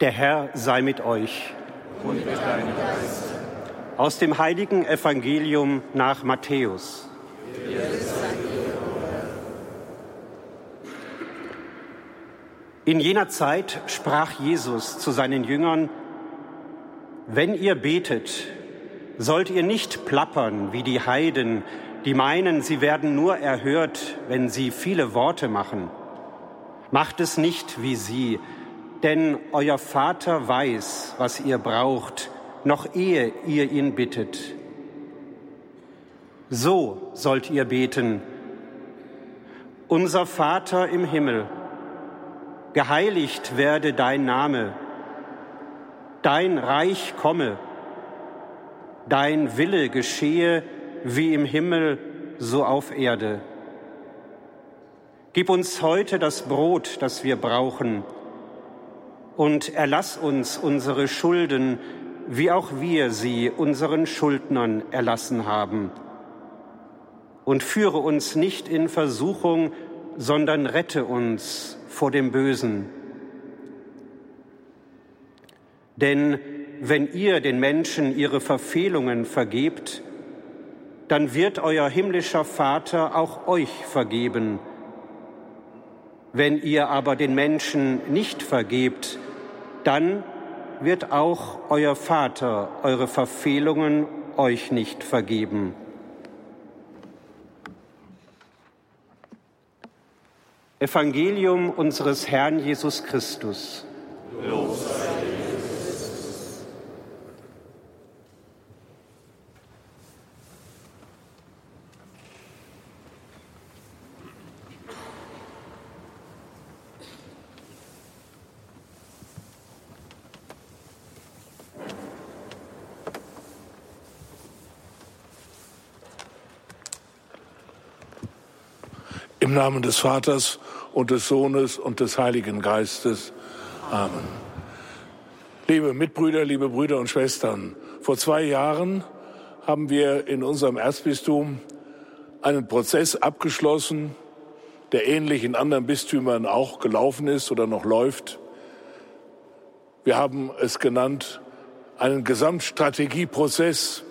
Der Herr sei mit euch. Und mit deinem Geist. Aus dem heiligen Evangelium nach Matthäus. In jener Zeit sprach Jesus zu seinen Jüngern, wenn ihr betet, sollt ihr nicht plappern wie die Heiden, die meinen, sie werden nur erhört, wenn sie viele Worte machen. Macht es nicht wie sie, denn euer Vater weiß, was ihr braucht, noch ehe ihr ihn bittet. So sollt ihr beten. Unser Vater im Himmel, geheiligt werde dein Name, dein Reich komme, dein Wille geschehe wie im Himmel, so auf Erde. Gib uns heute das Brot, das wir brauchen, und erlass uns unsere Schulden, wie auch wir sie unseren Schuldnern erlassen haben. Und führe uns nicht in Versuchung, sondern rette uns vor dem Bösen. Denn wenn ihr den Menschen ihre Verfehlungen vergebt, dann wird euer himmlischer Vater auch euch vergeben. Wenn ihr aber den Menschen nicht vergebt, dann wird auch euer Vater eure Verfehlungen euch nicht vergeben. Evangelium unseres Herrn Jesus Christus. Los Im Namen des Vaters und des Sohnes und des Heiligen Geistes. Amen. Liebe Mitbrüder, liebe Brüder und Schwestern, vor zwei Jahren haben wir in unserem Erzbistum einen Prozess abgeschlossen, der ähnlich in anderen Bistümern auch gelaufen ist oder noch läuft. Wir haben es genannt, einen Gesamtstrategieprozess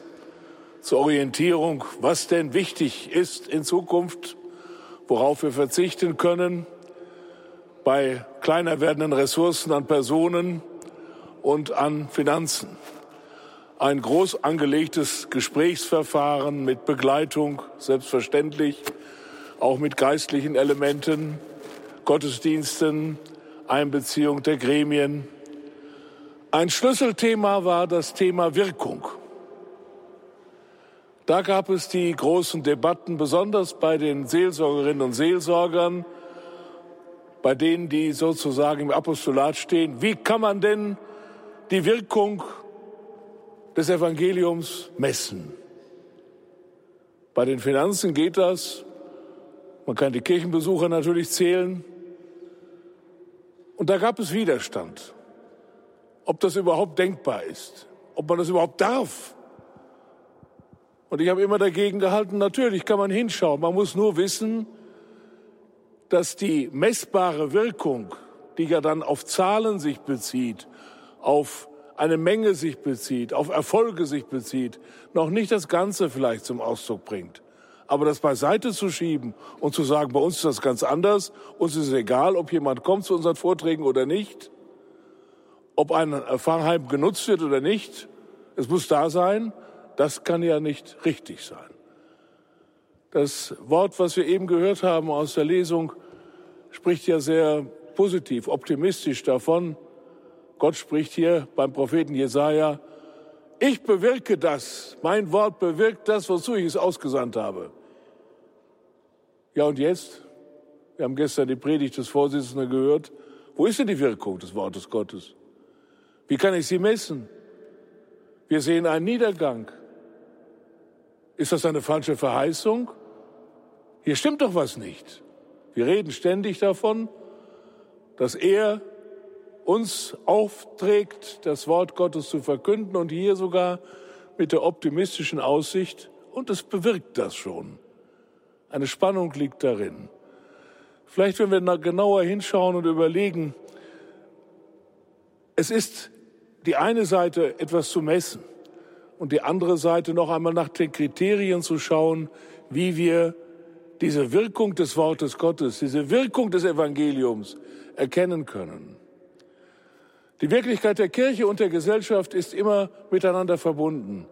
zur Orientierung, was denn wichtig ist in Zukunft worauf wir verzichten können bei kleiner werdenden Ressourcen an Personen und an Finanzen. Ein groß angelegtes Gesprächsverfahren mit Begleitung, selbstverständlich, auch mit geistlichen Elementen, Gottesdiensten, Einbeziehung der Gremien. Ein Schlüsselthema war das Thema Wirkung. Da gab es die großen Debatten, besonders bei den Seelsorgerinnen und Seelsorgern, bei denen, die sozusagen im Apostolat stehen. Wie kann man denn die Wirkung des Evangeliums messen? Bei den Finanzen geht das. Man kann die Kirchenbesucher natürlich zählen. Und da gab es Widerstand, ob das überhaupt denkbar ist, ob man das überhaupt darf. Und ich habe immer dagegen gehalten, natürlich kann man hinschauen. Man muss nur wissen, dass die messbare Wirkung, die ja dann auf Zahlen sich bezieht, auf eine Menge sich bezieht, auf Erfolge sich bezieht, noch nicht das Ganze vielleicht zum Ausdruck bringt. Aber das beiseite zu schieben und zu sagen, bei uns ist das ganz anders, uns ist es egal, ob jemand kommt zu unseren Vorträgen oder nicht, ob ein Pfarrheim genutzt wird oder nicht, es muss da sein, das kann ja nicht richtig sein. Das Wort, was wir eben gehört haben aus der Lesung, spricht ja sehr positiv, optimistisch davon. Gott spricht hier beim Propheten Jesaja, ich bewirke das, mein Wort bewirkt das, wozu ich es ausgesandt habe. Ja, und jetzt? Wir haben gestern die Predigt des Vorsitzenden gehört. Wo ist denn die Wirkung des Wortes Gottes? Wie kann ich sie messen? Wir sehen einen Niedergang. Ist das eine falsche Verheißung? Hier stimmt doch was nicht. Wir reden ständig davon, dass er uns aufträgt, das Wort Gottes zu verkünden und hier sogar mit der optimistischen Aussicht, und es bewirkt das schon. Eine Spannung liegt darin. Vielleicht, wenn wir genauer hinschauen und überlegen, Es ist die eine Seite etwas zu messen und die andere Seite noch einmal nach den Kriterien zu schauen, wie wir diese Wirkung des Wortes Gottes, diese Wirkung des Evangeliums erkennen können. Die Wirklichkeit der Kirche und der Gesellschaft ist immer miteinander verbunden.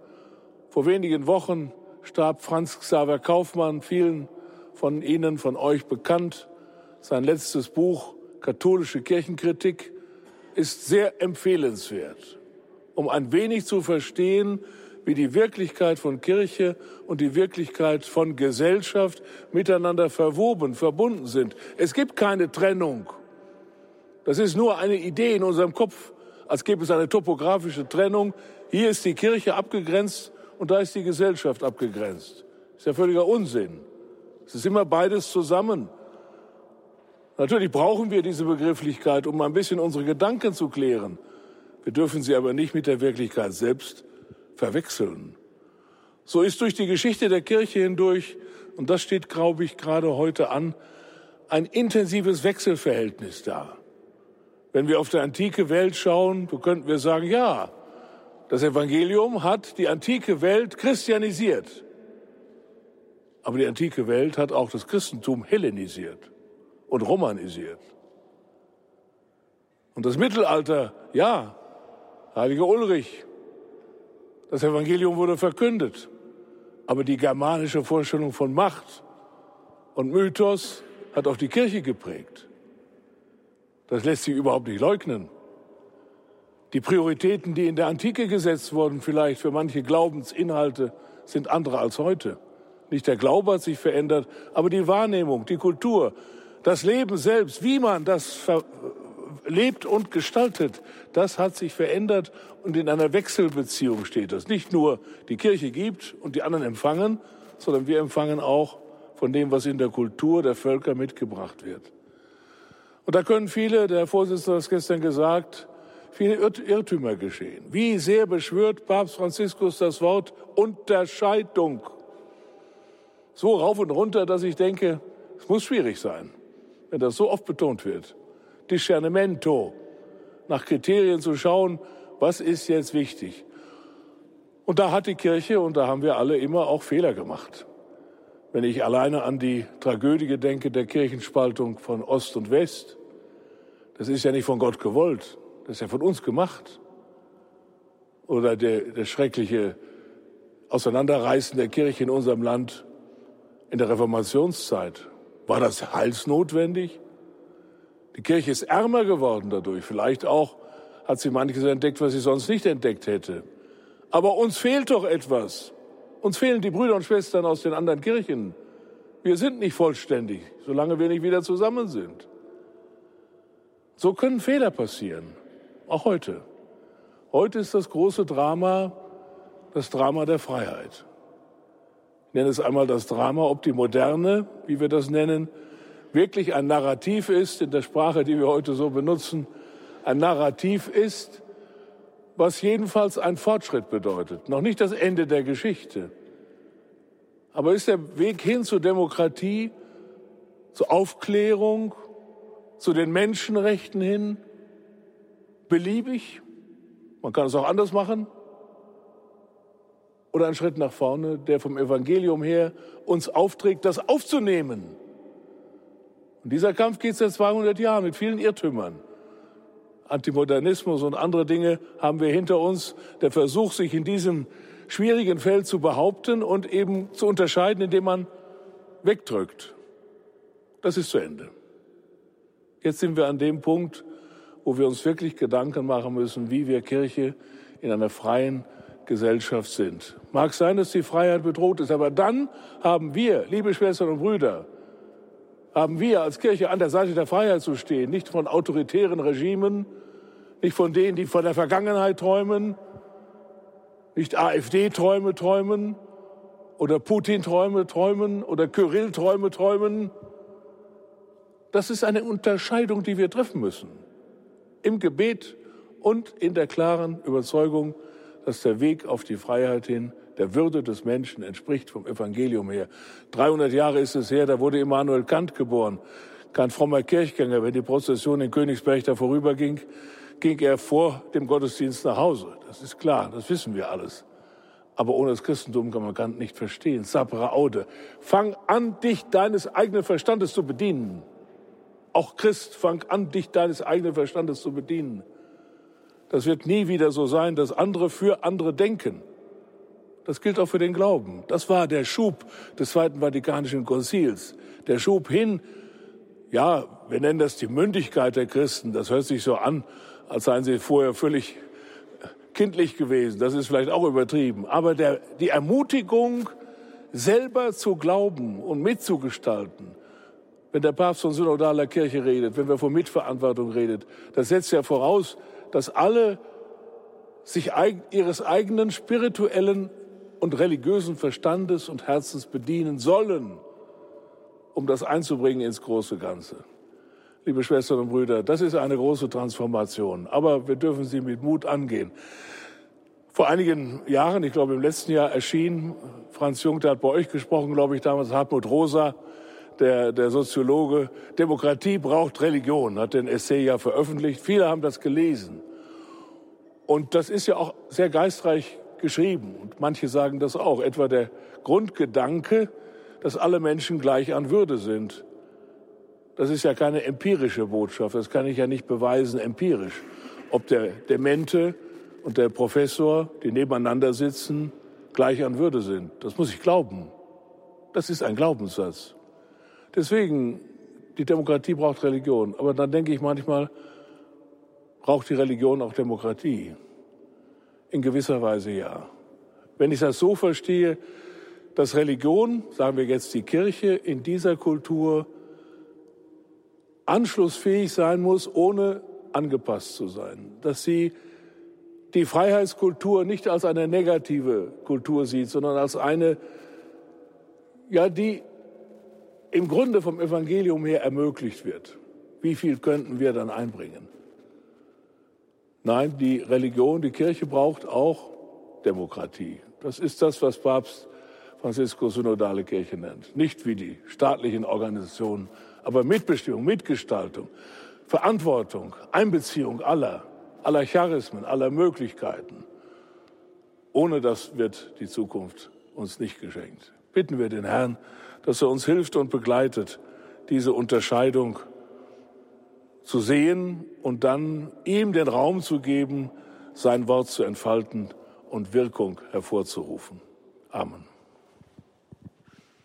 Vor wenigen Wochen starb Franz Xaver Kaufmann, vielen von Ihnen, von euch bekannt. Sein letztes Buch, Katholische Kirchenkritik, ist sehr empfehlenswert, um ein wenig zu verstehen, wie die Wirklichkeit von Kirche und die Wirklichkeit von Gesellschaft miteinander verwoben, verbunden sind. Es gibt keine Trennung. Das ist nur eine Idee in unserem Kopf, als gäbe es eine topografische Trennung. Hier ist die Kirche abgegrenzt und da ist die Gesellschaft abgegrenzt. Ist ja völliger Unsinn. Es ist immer beides zusammen. Natürlich brauchen wir diese Begrifflichkeit, um ein bisschen unsere Gedanken zu klären. Wir dürfen sie aber nicht mit der Wirklichkeit selbst verwechseln. So ist durch die Geschichte der Kirche hindurch, und das steht, glaube ich, gerade heute an, ein intensives Wechselverhältnis da. Wenn wir auf die antike Welt schauen, so könnten wir sagen, ja, das Evangelium hat die antike Welt christianisiert. Aber die antike Welt hat auch das Christentum hellenisiert und romanisiert. Und das Mittelalter, ja, heiliger Ulrich, das Evangelium wurde verkündet, aber die germanische Vorstellung von Macht und Mythos hat auch die Kirche geprägt. Das lässt sich überhaupt nicht leugnen. Die Prioritäten, die in der Antike gesetzt wurden, vielleicht für manche Glaubensinhalte, sind andere als heute. Nicht der Glaube hat sich verändert, aber die Wahrnehmung, die Kultur, das Leben selbst, wie man das lebt und gestaltet, das hat sich verändert und in einer Wechselbeziehung steht das. Nicht nur die Kirche gibt und die anderen empfangen, sondern wir empfangen auch von dem, was in der Kultur der Völker mitgebracht wird. Und da können viele, der Herr Vorsitzende hat es gestern gesagt, viele Irrtümer geschehen. Wie sehr beschwört Papst Franziskus das Wort Unterscheidung? So rauf und runter, dass ich denke, es muss schwierig sein, wenn das so oft betont wird. Discernimento, nach Kriterien zu schauen, was ist jetzt wichtig. Und da hat die Kirche, und da haben wir alle immer auch Fehler gemacht. Wenn ich alleine an die Tragödie denke der Kirchenspaltung von Ost und West, das ist ja nicht von Gott gewollt, das ist ja von uns gemacht. Oder der, der schreckliche Auseinanderreißen der Kirche in unserem Land in der Reformationszeit. War das heilsnotwendig? Die Kirche ist ärmer geworden dadurch. Vielleicht auch hat sie manches entdeckt, was sie sonst nicht entdeckt hätte. Aber uns fehlt doch etwas. Uns fehlen die Brüder und Schwestern aus den anderen Kirchen. Wir sind nicht vollständig, solange wir nicht wieder zusammen sind. So können Fehler passieren, auch heute. Heute ist das große Drama das Drama der Freiheit. Ich nenne es einmal das Drama, ob die Moderne, wie wir das nennen, wirklich ein Narrativ ist, in der Sprache, die wir heute so benutzen, ein Narrativ ist, was jedenfalls ein Fortschritt bedeutet. Noch nicht das Ende der Geschichte. Aber ist der Weg hin zur Demokratie, zur Aufklärung, zu den Menschenrechten hin beliebig? Man kann es auch anders machen. Oder ein Schritt nach vorne, der vom Evangelium her uns aufträgt, das aufzunehmen und dieser Kampf geht seit 200 Jahren mit vielen Irrtümern. Antimodernismus und andere Dinge haben wir hinter uns. Der Versuch, sich in diesem schwierigen Feld zu behaupten und eben zu unterscheiden, indem man wegdrückt. Das ist zu Ende. Jetzt sind wir an dem Punkt, wo wir uns wirklich Gedanken machen müssen, wie wir Kirche in einer freien Gesellschaft sind. Mag sein, dass die Freiheit bedroht ist, aber dann haben wir, liebe Schwestern und Brüder, haben wir als Kirche an der Seite der Freiheit zu stehen, nicht von autoritären Regimen, nicht von denen, die von der Vergangenheit träumen, nicht AfD-Träume träumen oder Putin-Träume träumen oder Kyrill-Träume träumen. Das ist eine Unterscheidung, die wir treffen müssen. Im Gebet und in der klaren Überzeugung, dass der Weg auf die Freiheit hin der Würde des Menschen entspricht vom Evangelium her. 300 Jahre ist es her, da wurde Immanuel Kant geboren. Kein frommer Kirchgänger, wenn die Prozession in Königsberg da vorüberging, ging er vor dem Gottesdienst nach Hause. Das ist klar, das wissen wir alles. Aber ohne das Christentum kann man Kant nicht verstehen. Sapra aude. Fang an, dich deines eigenen Verstandes zu bedienen. Auch Christ, fang an, dich deines eigenen Verstandes zu bedienen. Das wird nie wieder so sein, dass andere für andere denken. Das gilt auch für den Glauben. Das war der Schub des Zweiten Vatikanischen Konzils. Der Schub hin, ja, wir nennen das die Mündigkeit der Christen. Das hört sich so an, als seien sie vorher völlig kindlich gewesen. Das ist vielleicht auch übertrieben. Aber der, die Ermutigung, selber zu glauben und mitzugestalten, wenn der Papst von synodaler Kirche redet, wenn wir von Mitverantwortung redet, das setzt ja voraus, dass alle sich ihres eigenen spirituellen und religiösen Verstandes und Herzens bedienen sollen, um das einzubringen ins große Ganze. Liebe Schwestern und Brüder, das ist eine große Transformation, aber wir dürfen sie mit Mut angehen. Vor einigen Jahren, ich glaube im letzten Jahr, erschien, Franz Jung, der hat bei euch gesprochen, glaube ich, damals Hartmut Rosa, der, der Soziologe, Demokratie braucht Religion, hat den Essay ja veröffentlicht. Viele haben das gelesen. Und das ist ja auch sehr geistreich geschrieben. Und manche sagen das auch. Etwa der Grundgedanke, dass alle Menschen gleich an Würde sind. Das ist ja keine empirische Botschaft. Das kann ich ja nicht beweisen empirisch. Ob der Demente und der Professor, die nebeneinander sitzen, gleich an Würde sind. Das muss ich glauben. Das ist ein Glaubenssatz. Deswegen, die Demokratie braucht Religion. Aber dann denke ich manchmal, braucht die Religion auch Demokratie? In gewisser Weise ja. Wenn ich das so verstehe, dass Religion, sagen wir jetzt die Kirche, in dieser Kultur anschlussfähig sein muss, ohne angepasst zu sein. Dass sie die Freiheitskultur nicht als eine negative Kultur sieht, sondern als eine, ja, die im Grunde vom Evangelium her ermöglicht wird. Wie viel könnten wir dann einbringen? Nein, die Religion, die Kirche braucht auch Demokratie. Das ist das, was Papst Franziskus synodale Kirche nennt. Nicht wie die staatlichen Organisationen, aber Mitbestimmung, Mitgestaltung, Verantwortung, Einbeziehung aller, aller Charismen, aller Möglichkeiten. Ohne das wird die Zukunft uns nicht geschenkt. Bitten wir den Herrn, dass er uns hilft und begleitet, diese Unterscheidung zu sehen und dann ihm den Raum zu geben, sein Wort zu entfalten und Wirkung hervorzurufen. Amen.